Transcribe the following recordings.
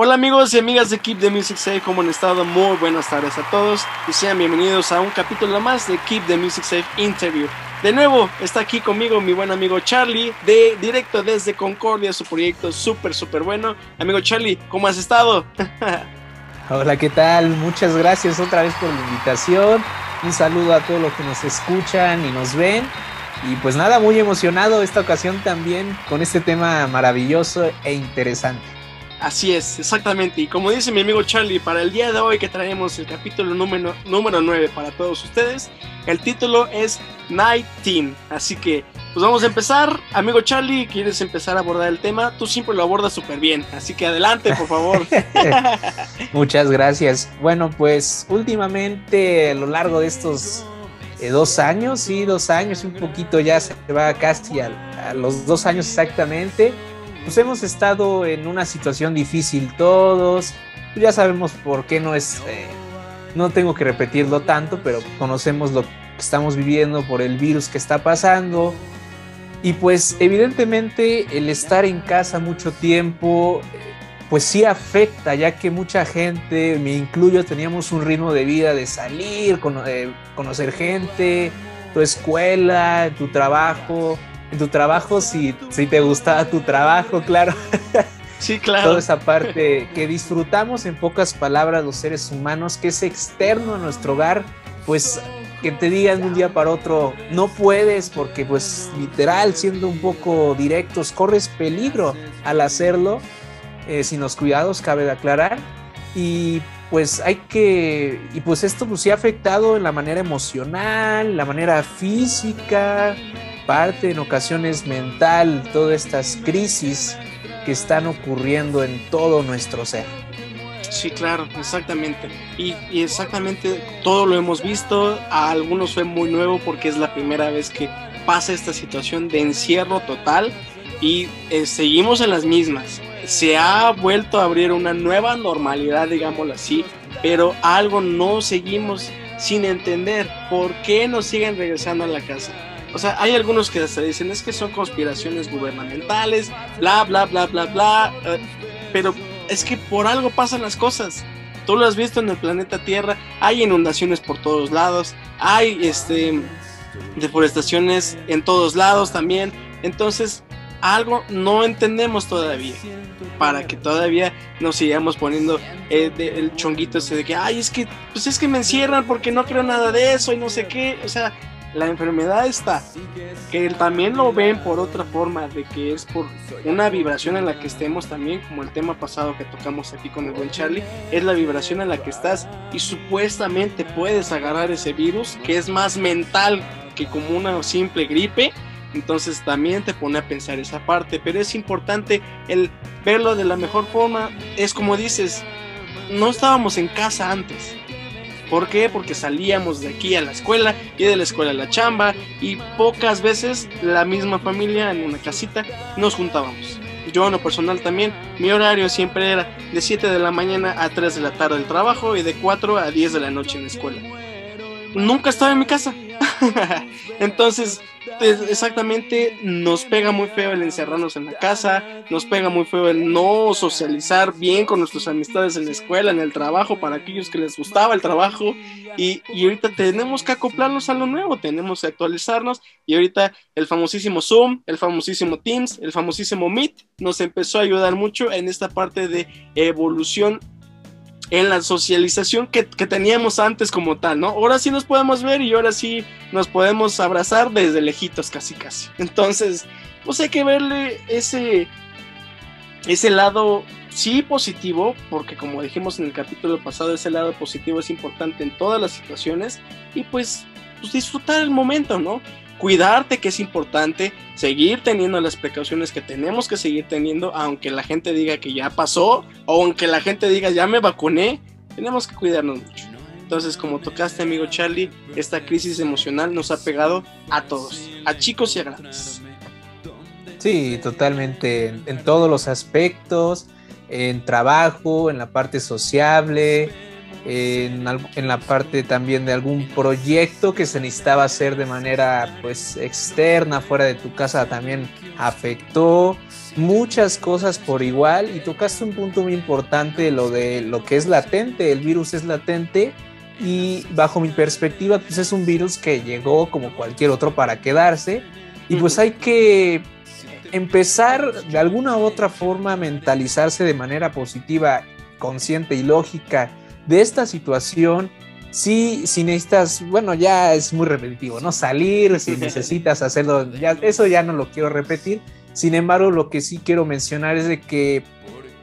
Hola amigos y amigas de Keep the Music Safe, ¿cómo han estado? Muy buenas tardes a todos y sean bienvenidos a un capítulo más de Keep the Music Safe Interview. De nuevo está aquí conmigo mi buen amigo Charlie, de directo desde Concordia, su proyecto súper, súper bueno. Amigo Charlie, ¿cómo has estado? Hola, ¿qué tal? Muchas gracias otra vez por la invitación. Un saludo a todos los que nos escuchan y nos ven. Y pues nada, muy emocionado esta ocasión también con este tema maravilloso e interesante. Así es, exactamente. Y como dice mi amigo Charlie, para el día de hoy que traemos el capítulo número, número 9 para todos ustedes, el título es Night Team. Así que, pues vamos a empezar. Amigo Charlie, ¿quieres empezar a abordar el tema? Tú siempre lo abordas súper bien. Así que adelante, por favor. Muchas gracias. Bueno, pues últimamente a lo largo de estos eh, dos años, sí, dos años, un poquito ya se va casi a los dos años exactamente pues hemos estado en una situación difícil todos. Ya sabemos por qué no es, eh, no tengo que repetirlo tanto, pero conocemos lo que estamos viviendo por el virus que está pasando. Y pues evidentemente el estar en casa mucho tiempo, pues sí afecta, ya que mucha gente, me incluyo, teníamos un ritmo de vida de salir, eh, conocer gente, tu escuela, tu trabajo, en tu trabajo si, si te gustaba tu trabajo, claro. Sí, claro. Toda esa parte que disfrutamos en pocas palabras los seres humanos, que es externo a nuestro hogar, pues que te digan de un día para otro, no puedes porque pues literal, siendo un poco directos, corres peligro al hacerlo, eh, sin los cuidados, cabe de aclarar. Y pues hay que, y pues esto pues sí ha afectado en la manera emocional, la manera física, parte en ocasiones mental, todas estas crisis que están ocurriendo en todo nuestro ser. Sí, claro, exactamente. Y, exactamente todo lo hemos visto. A algunos fue muy nuevo porque es la primera vez que pasa esta situación de encierro total y eh, seguimos en las mismas. Se ha vuelto a abrir una nueva normalidad, digámoslo así, pero algo no seguimos sin entender. ¿Por qué nos siguen regresando a la casa? O sea, hay algunos que hasta dicen es que son conspiraciones gubernamentales, bla, bla, bla, bla, bla. Eh, pero es que por algo pasan las cosas. Tú lo has visto en el planeta Tierra, hay inundaciones por todos lados, hay este deforestaciones en todos lados también. Entonces, algo no entendemos todavía. Para que todavía nos sigamos poniendo eh, el chonguito ese de que, ay, es que, pues es que me encierran porque no creo nada de eso y no sé qué. O sea, la enfermedad está, que también lo ven por otra forma, de que es por una vibración en la que estemos también, como el tema pasado que tocamos aquí con el buen Charlie, es la vibración en la que estás y supuestamente puedes agarrar ese virus que es más mental que como una simple gripe. Entonces también te pone a pensar esa parte, pero es importante el verlo de la mejor forma. Es como dices, no estábamos en casa antes ¿Por qué? Porque salíamos de aquí a la escuela y de la escuela a la chamba y pocas veces la misma familia en una casita nos juntábamos. Yo en lo personal también, mi horario siempre era de 7 de la mañana a 3 de la tarde el trabajo y de 4 a 10 de la noche en la escuela. Nunca estaba en mi casa. Entonces, exactamente nos pega muy feo el encerrarnos en la casa, nos pega muy feo el no socializar bien con nuestras amistades en la escuela, en el trabajo, para aquellos que les gustaba el trabajo. Y, y ahorita tenemos que acoplarnos a lo nuevo, tenemos que actualizarnos. Y ahorita el famosísimo Zoom, el famosísimo Teams, el famosísimo Meet nos empezó a ayudar mucho en esta parte de evolución en la socialización que, teníamos antes como tal, ¿no? Ahora sí nos podemos ver y ahora sí nos podemos abrazar desde lejitos casi casi. Entonces, pues hay que verle ese, ese lado sí positivo, porque como dijimos en el capítulo pasado, ese lado positivo es importante en todas las situaciones y pues, pues disfrutar el momento, ¿no? Cuidarte que es importante, seguir teniendo las precauciones que tenemos que seguir teniendo, aunque la gente diga que ya pasó, o aunque la gente diga ya me vacuné, tenemos que cuidarnos mucho. Entonces, como tocaste, amigo Charlie, esta crisis emocional nos ha pegado a todos, a chicos y a grandes. Sí, totalmente, en, todos los aspectos, en trabajo, en la parte sociable, en, en, la parte también de algún proyecto que se necesitaba hacer de manera pues externa, fuera de tu casa también afectó muchas cosas por igual. Y tocaste un punto muy importante, lo de lo que es latente, el virus es latente y bajo mi perspectiva pues es un virus que llegó como cualquier otro para quedarse. Y pues hay que empezar de alguna u otra forma a mentalizarse de manera positiva, consciente y lógica de esta situación. Sí, si necesitas, bueno, ya es muy repetitivo, ¿no? Salir, si necesitas hacerlo, ya, eso ya no lo quiero repetir. Sin embargo, lo que sí quiero mencionar es de que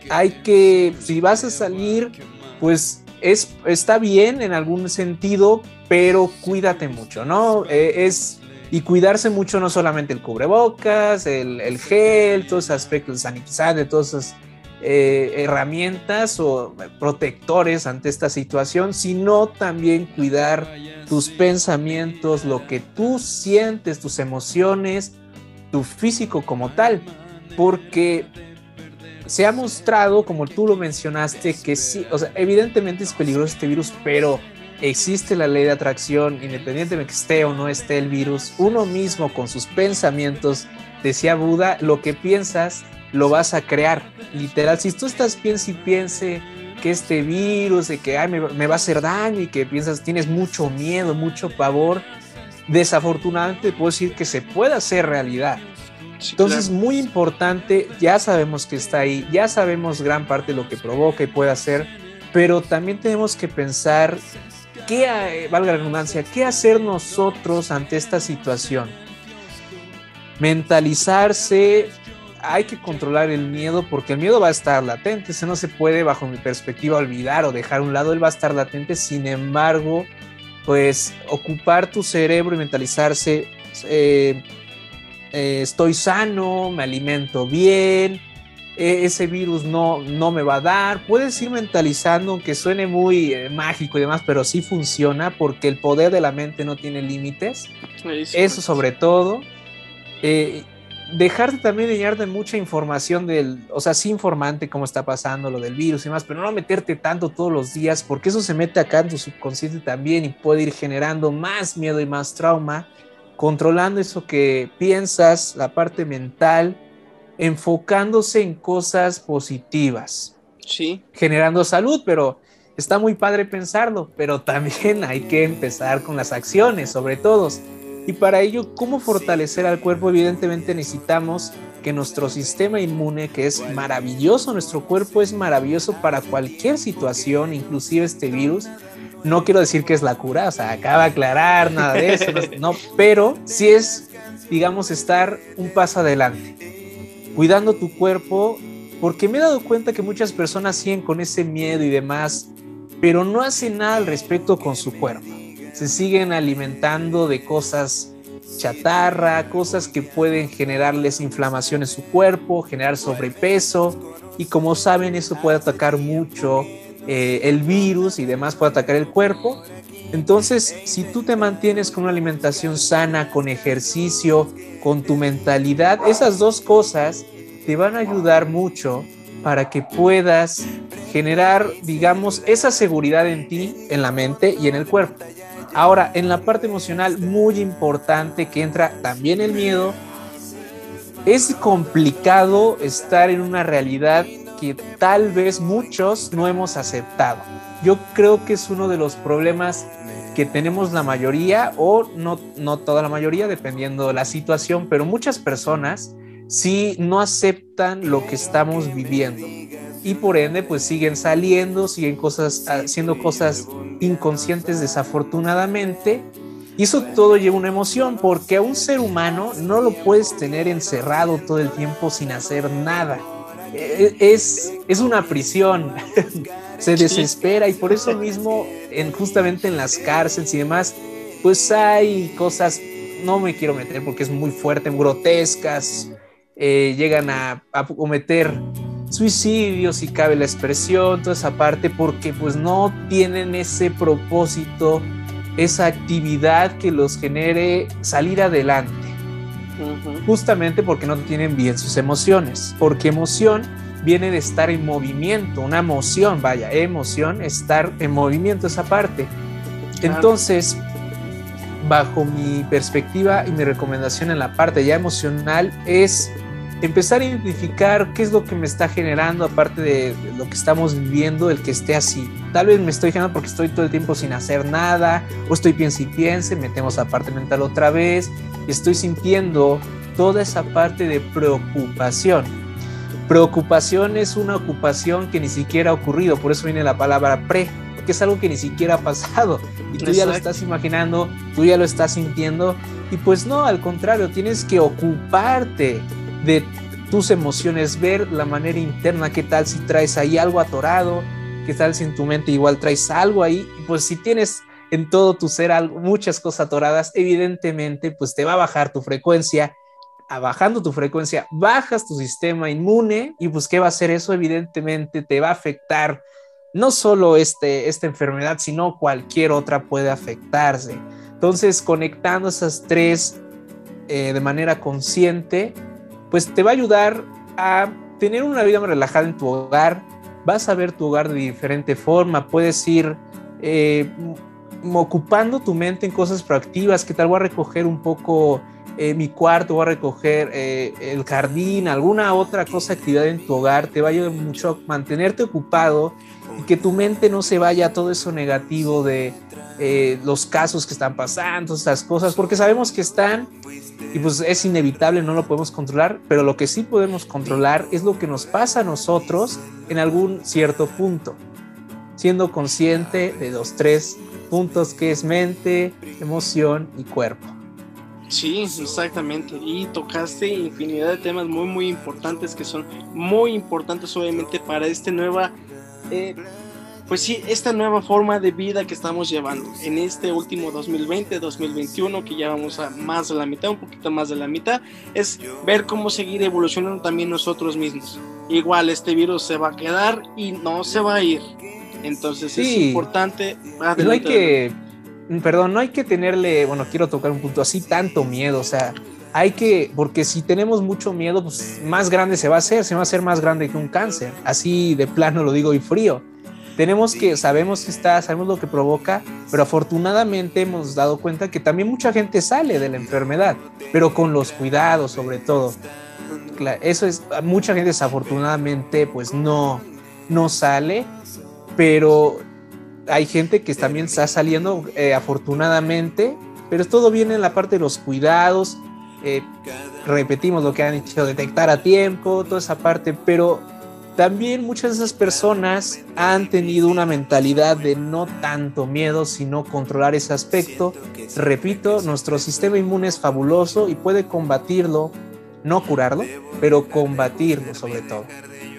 hay que, si vas a salir, pues es, está bien en algún sentido, pero cuídate mucho, ¿no? Eh, es y cuidarse mucho no solamente el cubrebocas, el, el gel, todos esos aspectos sanitizantes, todas esas eh, herramientas o protectores ante esta situación, sino también cuidar tus pensamientos, lo que tú sientes, tus emociones, tu físico como tal, porque se ha mostrado, como tú lo mencionaste, que sí, o sea, evidentemente es peligroso este virus, pero existe la ley de atracción, independientemente que esté o no esté el virus, uno mismo con sus pensamientos, decía Buda, lo que piensas lo vas a crear. Literal, si tú estás piensa y piense que este virus, de que me, va a hacer daño y que piensas, tienes mucho miedo, mucho pavor, desafortunadamente puedo decir que se puede hacer realidad. Entonces, muy importante, ya sabemos que está ahí, ya sabemos gran parte de lo que provoca y puede hacer, pero también tenemos que pensar ¿qué, eh, valga la redundancia, qué hacer nosotros ante esta situación? Mentalizarse, hay que controlar el miedo porque el miedo va a estar latente, eso no se puede bajo mi perspectiva olvidar o dejar a un lado, él va a estar latente, sin embargo, pues ocupar tu cerebro y mentalizarse, eh, eh, estoy sano, me alimento bien, e-, ese virus no, no me va a dar. Puedes ir mentalizando, aunque suene muy eh, mágico y demás, pero sí funciona porque el poder de la mente no tiene límites. Eso sobre todo. Eh, dejarte también de llenarte mucha información del, o sea, sí informante cómo está pasando lo del virus y demás, pero no meterte tanto todos los días porque eso se mete acá en tu subconsciente también y puede ir generando más miedo y más trauma, controlando eso que piensas, la parte mental enfocándose en cosas positivas. Sí. Generando salud, pero está muy padre pensarlo, pero también hay que empezar con las acciones, sobre todo. Y para ello, ¿cómo fortalecer al cuerpo? Evidentemente necesitamos que nuestro sistema inmune, que es maravilloso, nuestro cuerpo es maravilloso para cualquier situación, inclusive este virus. No quiero decir que es la cura, o sea, acaba de aclarar nada de eso, no, pero sí es, digamos, estar un paso adelante cuidando tu cuerpo, porque me he dado cuenta que muchas personas siguen con ese miedo y demás, pero no hacen nada al respecto con su cuerpo. Se siguen alimentando de cosas chatarra, cosas que pueden generarles inflamación en su cuerpo, generar sobrepeso, y como saben eso puede atacar mucho eh, el virus y demás, puede atacar el cuerpo. Entonces, si tú te mantienes con una alimentación sana, con ejercicio, con tu mentalidad, esas dos cosas te van a ayudar mucho para que puedas generar, digamos, esa seguridad en ti, en la mente y en el cuerpo. Ahora, en la parte emocional, muy importante que entra también el miedo. Es complicado estar en una realidad que tal vez muchos no hemos aceptado. Yo creo que es uno de los problemas que tenemos la mayoría o no, no toda la mayoría, dependiendo de la situación, pero muchas personas sí no aceptan lo que estamos viviendo y por ende pues siguen saliendo, siguen cosas, haciendo cosas inconscientes desafortunadamente y eso todo lleva una emoción porque a un ser humano no lo puedes tener encerrado todo el tiempo sin hacer nada. E, es, es una prisión. se desespera y por eso mismo, en, justamente en las cárceles y demás, pues hay cosas, no me quiero meter porque es muy fuerte, grotescas, eh, llegan a, a, cometer suicidios, si cabe la expresión, toda esa parte, porque pues no tienen ese propósito, esa actividad que los genere salir adelante. justamente porque no tienen bien sus emociones, porque emoción viene de estar en movimiento, una emoción, vaya, emoción, estar en movimiento esa parte. Entonces, bajo mi perspectiva y mi recomendación en la parte ya emocional es empezar a identificar qué es lo que me está generando, aparte de lo que estamos viviendo, el que esté así. Tal vez me estoy generando porque estoy todo el tiempo sin hacer nada, o estoy piensa y piense, metemos a parte mental otra vez, estoy sintiendo toda esa parte de preocupación. Preocupación es una ocupación que ni siquiera ha ocurrido, por eso viene la palabra pre, porque es algo que ni siquiera ha pasado y tú ya lo estás imaginando, tú ya lo estás sintiendo y pues no, al contrario, tienes que ocuparte de tus emociones, ver la manera interna, qué tal si traes ahí algo atorado, qué tal si en tu mente igual traes algo ahí, pues si tienes en todo tu ser algo, muchas cosas atoradas, evidentemente pues te va a bajar tu frecuencia, a bajando tu frecuencia, bajas tu sistema inmune y pues qué va a hacer eso, evidentemente te va a afectar no solo este, esta enfermedad, sino cualquier otra puede afectarse. Entonces, conectando esas tres eh, de manera consciente, pues te va a ayudar a tener una vida más relajada en tu hogar. Vas a ver tu hogar de diferente forma. Puedes ir eh, ocupando tu mente en cosas proactivas. que tal? Voy a recoger un poco eh, mi cuarto, voy a recoger eh, el jardín, alguna otra cosa, actividad en tu hogar. Te va a ayudar mucho a mantenerte ocupado que tu mente no se vaya a todo eso negativo de los casos que están pasando, esas cosas, porque sabemos que están y pues es inevitable, no lo podemos controlar, pero lo que sí podemos controlar es lo que nos pasa a nosotros en algún cierto punto, siendo consciente de los tres puntos que es mente, emoción y cuerpo. Sí, exactamente. Y tocaste infinidad de temas muy, muy importantes que son muy importantes obviamente para esta nueva eh, pues sí, esta nueva forma de vida que estamos llevando en este último 2020-2021, que ya vamos a más de la mitad, un poquito más de la mitad, es ver cómo seguir evolucionando también nosotros mismos. Igual este virus se va a quedar y no se va a ir. Entonces es importante... No hay que... Perdón, no hay que tenerle, bueno, quiero tocar un punto así, tanto miedo, o sea, hay que, porque si tenemos mucho miedo, pues más grande se va a hacer, se va a hacer más grande que un cáncer, así de plano lo digo y frío. Tenemos que, sabemos que está, sabemos lo que provoca, pero afortunadamente hemos dado cuenta que también mucha gente sale de la enfermedad, pero con los cuidados sobre todo. Eso es, mucha gente desafortunadamente pues no, no sale, pero hay gente que también está saliendo eh, afortunadamente, pero todo viene en la parte de los cuidados, eh, repetimos lo que han dicho, detectar a tiempo, toda esa parte, pero también muchas de esas personas han tenido una mentalidad de no tanto miedo, sino controlar ese aspecto. Repito, nuestro sistema inmune es fabuloso y puede combatirlo, no curarlo, pero combatirlo sobre todo.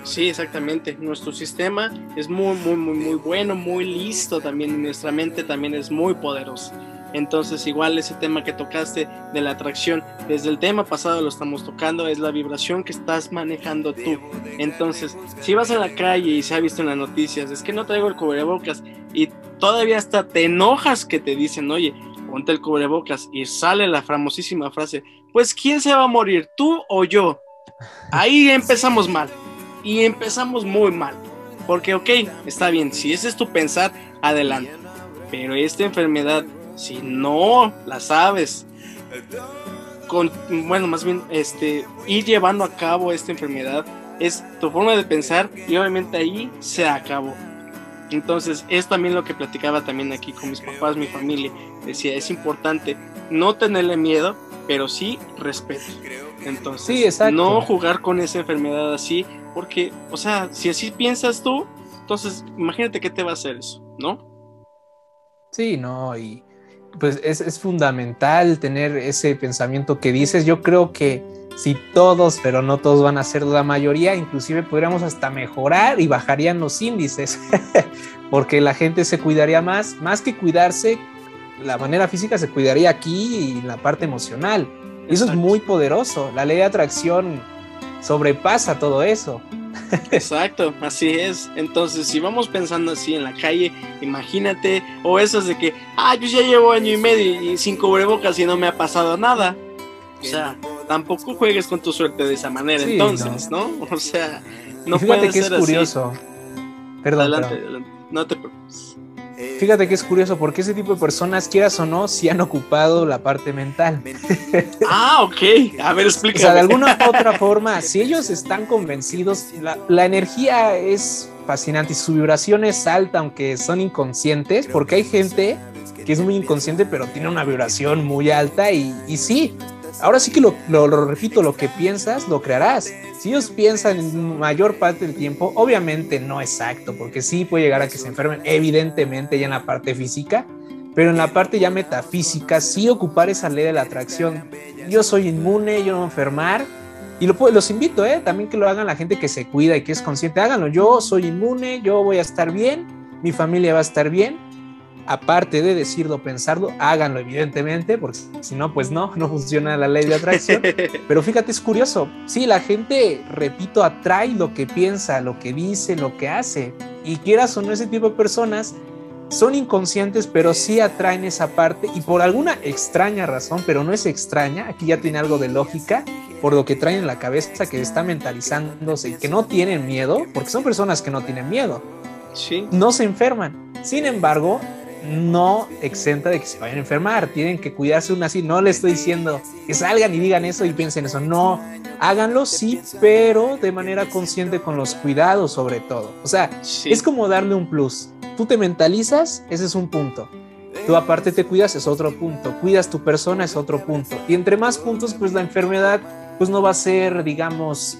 Sí, exactamente. Nuestro sistema es muy, muy, muy, muy bueno, muy listo también. Nuestra mente también es muy poderosa. Entonces igual ese tema que tocaste de la atracción, desde el tema pasado lo estamos tocando, es la vibración que estás manejando tú. Entonces, si vas a la calle y se ha visto en las noticias, es que no traigo el cubrebocas y todavía hasta te enojas que te dicen, oye, ponte el cubrebocas y sale la famosísima frase, pues ¿quién se va a morir, tú o yo? Ahí empezamos mal y empezamos muy mal. Porque, ok, está bien, si ese es tu pensar, adelante. Pero esta enfermedad si no la sabes, con, bueno, más bien, este, ir llevando a cabo esta enfermedad es tu forma de pensar y obviamente ahí se acabó. Entonces es también lo que platicaba también aquí con mis papás, mi familia. Decía, es importante no tenerle miedo, pero sí respeto. Entonces, no jugar con esa enfermedad así, porque, o sea, si así piensas tú, entonces imagínate qué te va a hacer eso, ¿no? Sí, no, y pues es, fundamental tener ese pensamiento que dices. Yo creo que si todos, pero no todos van a ser la mayoría, inclusive podríamos hasta mejorar y bajarían los índices, porque la gente se cuidaría más, más que cuidarse, la manera física se cuidaría aquí y la parte emocional. Eso es muy poderoso. La ley de atracción sobrepasa todo eso. Exacto, así es. Entonces, si vamos pensando así en la calle, imagínate, o eso es de que, ah, yo ya llevo año y medio y sin cubrebocas y no me ha pasado nada. O sea, tampoco juegues con tu suerte de esa manera, entonces, no. O sea, no fíjate que es curioso. Perdón, adelante, no te preocupes. Fíjate que es curioso porque ese tipo de personas, quieras o no, sí han ocupado la parte mental. Ah, ok. A ver, explícame. O sea, de alguna otra forma, si ellos están convencidos, la, la, energía es fascinante y su vibración es alta, aunque son inconscientes, porque hay gente que es muy inconsciente, pero tiene una vibración muy alta y, y sí, ahora sí que lo, lo, lo, repito, lo que piensas, lo crearás. Si ellos piensan en mayor parte del tiempo, obviamente no exacto, porque sí puede llegar a que se enfermen, evidentemente ya en la parte física, pero en la parte ya metafísica, sí ocupar esa ley de la atracción. Yo soy inmune, yo no voy a enfermar. Y lo, los invito, ¿eh? también que lo hagan la gente que se cuida y que es consciente. Háganlo. Yo soy inmune, yo voy a estar bien, mi familia va a estar bien aparte de decirlo, pensarlo, háganlo evidentemente, porque si no, pues no, no funciona la ley de atracción. Pero fíjate, es curioso, sí, la gente, repito, atrae lo que piensa, lo que dice, lo que hace. Y quieras o no, ese tipo de personas son inconscientes, pero sí atraen esa parte y por alguna extraña razón, pero no es extraña, aquí ya tiene algo de lógica, por lo que traen en la cabeza, que está mentalizándose y que no tienen miedo, porque son personas que no tienen miedo. Sí. No se enferman. Sin embargo, no exenta de que se vayan a enfermar, tienen que cuidarse una así, no le estoy diciendo que salgan y digan eso y piensen eso, no, háganlo sí, pero de manera consciente con los cuidados sobre todo, o sea, sí. es como darle un plus, tú te mentalizas, ese es un punto, tú aparte te cuidas, es otro punto, cuidas tu persona, es otro punto, y entre más puntos, pues la enfermedad, pues no va a ser, digamos,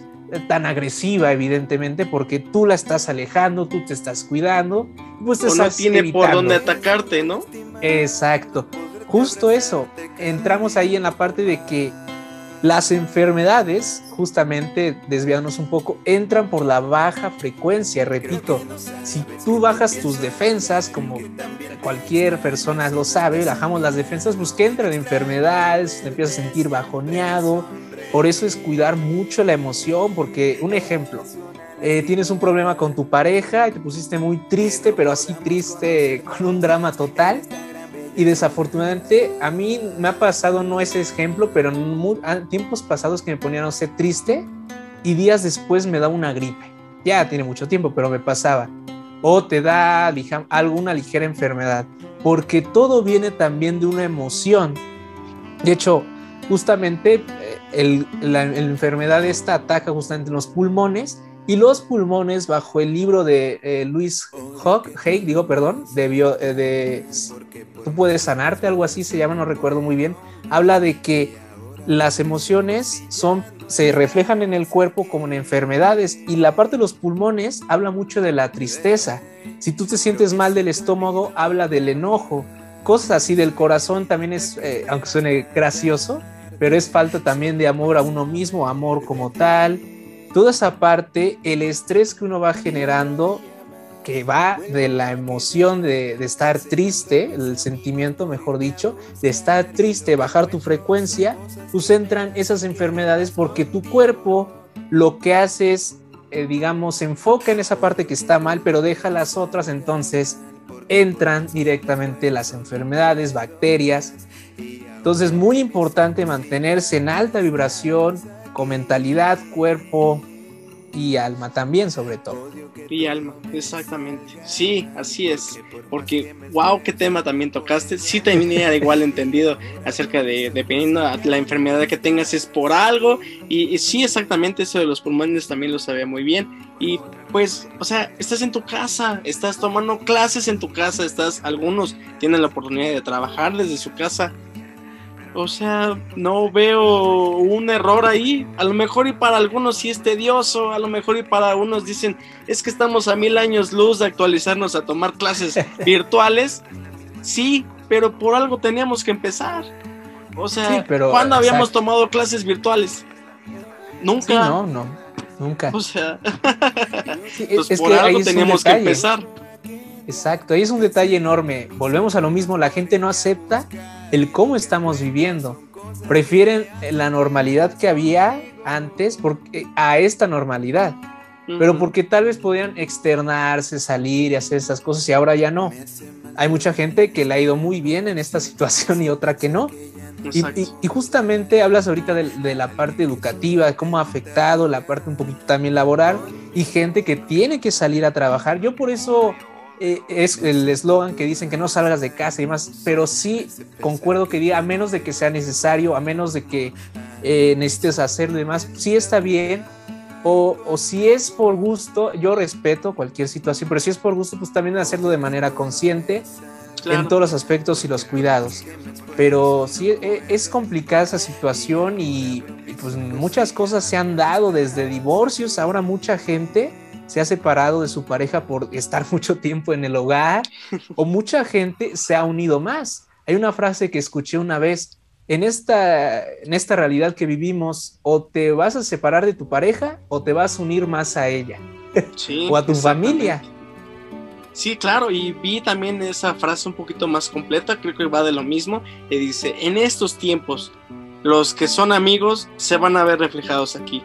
tan agresiva, evidentemente, porque tú la estás alejando, tú te estás cuidando, pues te o estás no tiene evitando. por dónde atacarte, ¿no? Exacto. Justo eso. Entramos ahí en la parte de que las enfermedades, justamente desviándonos un poco, entran por la baja frecuencia. Repito, si tú bajas tus defensas, como cualquier persona lo sabe, bajamos las defensas, pues que entran enfermedades, te empiezas a sentir bajoneado. Por eso es cuidar mucho la emoción, porque un ejemplo, eh, tienes un problema con tu pareja y te pusiste muy triste, pero así triste, con un drama total. Y desafortunadamente a mí me ha pasado, no ese ejemplo, pero en muy, tiempos pasados que me ponía, no sé, triste y días después me da una gripe. Ya tiene mucho tiempo, pero me pasaba. O te da alguna ligera enfermedad, porque todo viene también de una emoción. De hecho, justamente la, la, enfermedad esta ataca justamente los pulmones y los pulmones bajo el libro de eh, Luis Haig, digo, perdón, de, bio, eh, Tú puedes sanarte, algo así se llama, no recuerdo muy bien, habla de que las emociones son, se reflejan en el cuerpo como en enfermedades y la parte de los pulmones habla mucho de la tristeza. Si tú te sientes mal del estómago, habla del enojo. Cosas así del corazón también es, eh, aunque suene gracioso, pero es falta también de amor a uno mismo, amor como tal. Toda esa parte, el estrés que uno va generando, que va de la emoción de, estar triste, el sentimiento, mejor dicho, de estar triste, bajar tu frecuencia, pues entran esas enfermedades porque tu cuerpo lo que hace es, eh, digamos, se enfoca en esa parte que está mal, pero deja las otras, entonces entran directamente las enfermedades, bacterias. Entonces, muy importante mantenerse en alta vibración, con mentalidad, cuerpo y alma también, sobre todo. Y alma, exactamente. Sí, así es. Porque, wow, qué tema también tocaste. Sí tenía igual entendido acerca de, dependiendo de la enfermedad que tengas, es por algo. Y, y sí, exactamente eso de los pulmones también lo sabía muy bien. Y pues, o sea, estás en tu casa, estás tomando clases en tu casa, estás, algunos tienen la oportunidad de trabajar desde su casa. O sea, no veo un error ahí. A lo mejor y para algunos sí es tedioso, a lo mejor y para unos dicen, es que estamos a mil años luz de actualizarnos a tomar clases virtuales. Sí, pero por algo teníamos que empezar. O sea, sí, pero, ¿cuándo habíamos tomado clases virtuales? Nunca. Sí, no, no, nunca. O sea, sí, pues es por que algo teníamos que empezar. Exacto, ahí es un detalle enorme. Volvemos a lo mismo, la gente no acepta el cómo estamos viviendo. Prefieren la normalidad que había antes porque, a esta normalidad. Uh -huh. Pero porque tal vez podían externarse, salir y hacer esas cosas y ahora ya no. Hay mucha gente que le ha ido muy bien en esta situación y otra que no. Y, justamente hablas ahorita de, la parte educativa, cómo ha afectado la parte un poquito también laboral y gente que tiene que salir a trabajar. Yo por eso eh, es el eslogan que dicen que no salgas de casa y demás, pero sí concuerdo que diga, a menos de que sea necesario, a menos de que eh, necesites hacer demás, sí está bien. O, o, si es por gusto, yo respeto cualquier situación, pero si es por gusto, pues también hacerlo de manera consciente en todos los aspectos y los cuidados. Pero sí, e, es complicada esa situación y, pues muchas cosas se han dado desde divorcios, ahora mucha gente se ha separado de su pareja por estar mucho tiempo en el hogar o mucha gente se ha unido más. Hay una frase que escuché una vez, en esta, en esta realidad que vivimos, o te vas a separar de tu pareja o te vas a unir más a ella o a tu familia. Sí, claro, y vi también esa frase un poquito más completa, creo que va de lo mismo, y dice, en estos tiempos, los que son amigos se van a ver reflejados aquí,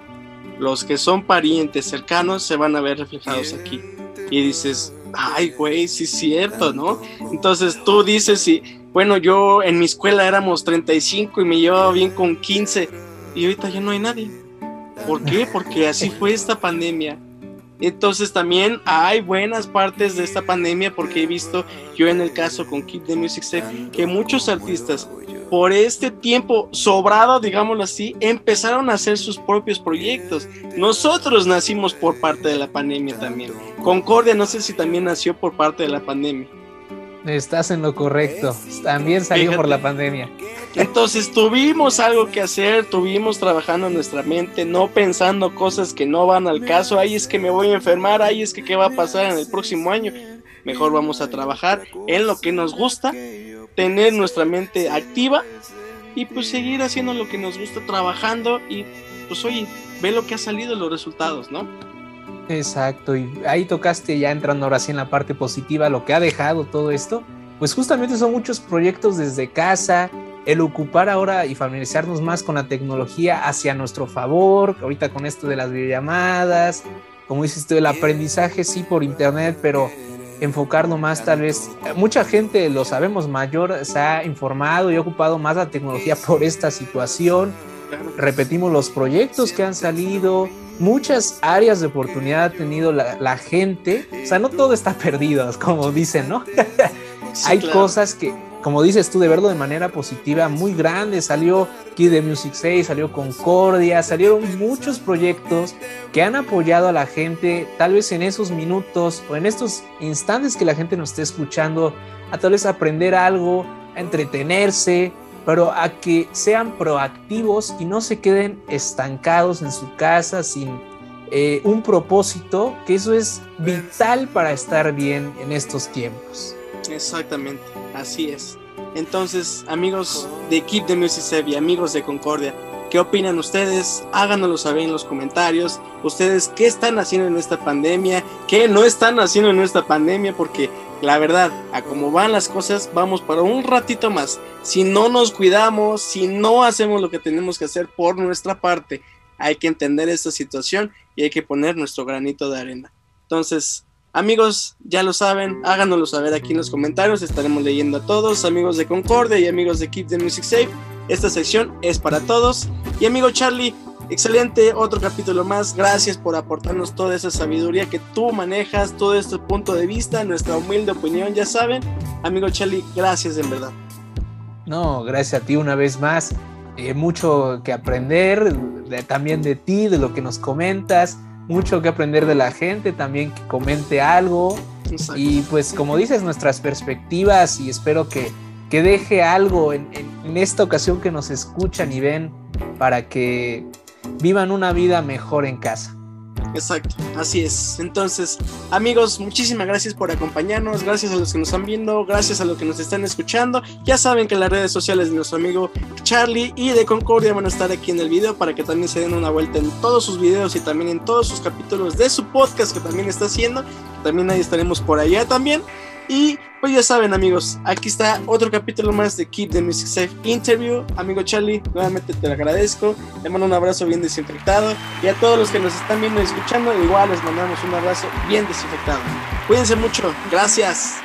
los que son parientes cercanos se van a ver reflejados aquí. Y dices, ay, güey, sí es cierto, ¿no? Entonces tú dices, y, bueno, yo en mi escuela éramos 35 y me llevaba bien con 15, y ahorita ya no hay nadie. ¿Por qué? Porque así fue esta pandemia entonces también hay buenas partes de esta pandemia porque he visto yo en el caso con Keep the Music Safe que muchos artistas por este tiempo sobrado, digámoslo así, empezaron a hacer sus propios proyectos. Nosotros nacimos por parte de la pandemia también. Concordia no sé si también nació por parte de la pandemia. Estás en lo correcto. También salió por la pandemia. Entonces tuvimos algo que hacer, tuvimos trabajando en nuestra mente, no pensando cosas que no van al caso. Ahí es que me voy a enfermar, ahí es que qué va a pasar en el próximo año. Mejor vamos a trabajar en lo que nos gusta, tener nuestra mente activa y pues seguir haciendo lo que nos gusta, trabajando y pues oye, ve lo que ha salido, los resultados, ¿no? Exacto, y ahí tocaste ya entrando ahora sí en la parte positiva, lo que ha dejado todo esto, pues justamente son muchos proyectos desde casa, el ocupar ahora y familiarizarnos más con la tecnología hacia nuestro favor, ahorita con esto de las videollamadas, como dices tú, el aprendizaje sí por internet, pero enfocarnos más tal vez, mucha gente, lo sabemos, mayor se ha informado y ha ocupado más la tecnología por esta situación, repetimos los proyectos que han salido, muchas áreas de oportunidad ha tenido la, gente. O sea, no todo está perdido, como dicen, ¿no? Hay cosas que, como dices tú, de verlo de manera positiva, muy grande. Salió Kid de Music 6, salió Concordia, salieron muchos proyectos que han apoyado a la gente, tal vez en esos minutos o en estos instantes que la gente nos esté escuchando, a tal vez aprender algo, a entretenerse, pero a que sean proactivos y no se queden estancados en su casa sin eh, un propósito, que eso es vital para estar bien en estos tiempos. Exactamente, así es. Entonces, amigos de Keep the Music y amigos de Concordia, ¿qué opinan ustedes? Háganoslo saber en los comentarios. Ustedes, ¿qué están haciendo en esta pandemia? ¿Qué no están haciendo en esta pandemia? Porque la verdad, a cómo van las cosas, vamos para un ratito más. Si no nos cuidamos, si no hacemos lo que tenemos que hacer por nuestra parte, hay que entender esta situación y hay que poner nuestro granito de arena. Entonces, amigos, ya lo saben, háganoslo saber aquí en los comentarios, estaremos leyendo a todos, amigos de Concordia y amigos de Keep the Music Safe. Esta sección es para todos. Y amigo Charlie, Excelente, otro capítulo más. Gracias por aportarnos toda esa sabiduría que tú manejas, todo este punto de vista, nuestra humilde opinión, ya saben. Amigo Charlie, gracias en verdad. No, gracias a ti una vez más. Eh, mucho que aprender también de ti, de lo que nos comentas. Mucho que aprender de la gente, también que comente algo. Y pues como dices, nuestras perspectivas y espero que, que deje algo en esta ocasión que nos escuchan y ven para que vivan una vida mejor en casa. Exacto, así es. Entonces, amigos, muchísimas gracias por acompañarnos, gracias a los que nos están viendo, gracias a los que nos están escuchando. Ya saben que las redes sociales de nuestro amigo Charlie y de Concordia van a estar aquí en el video para que también se den una vuelta en todos sus videos y también en todos sus capítulos de su podcast que también está haciendo. También ahí estaremos por allá también. Y pues ya saben amigos, aquí está otro capítulo más de Keep the Music Safe Interview. Amigo Charlie, nuevamente te lo agradezco. Le mando un abrazo bien desinfectado. Y a todos los que nos están viendo y escuchando, igual les mandamos un abrazo bien desinfectado. Cuídense mucho. Gracias.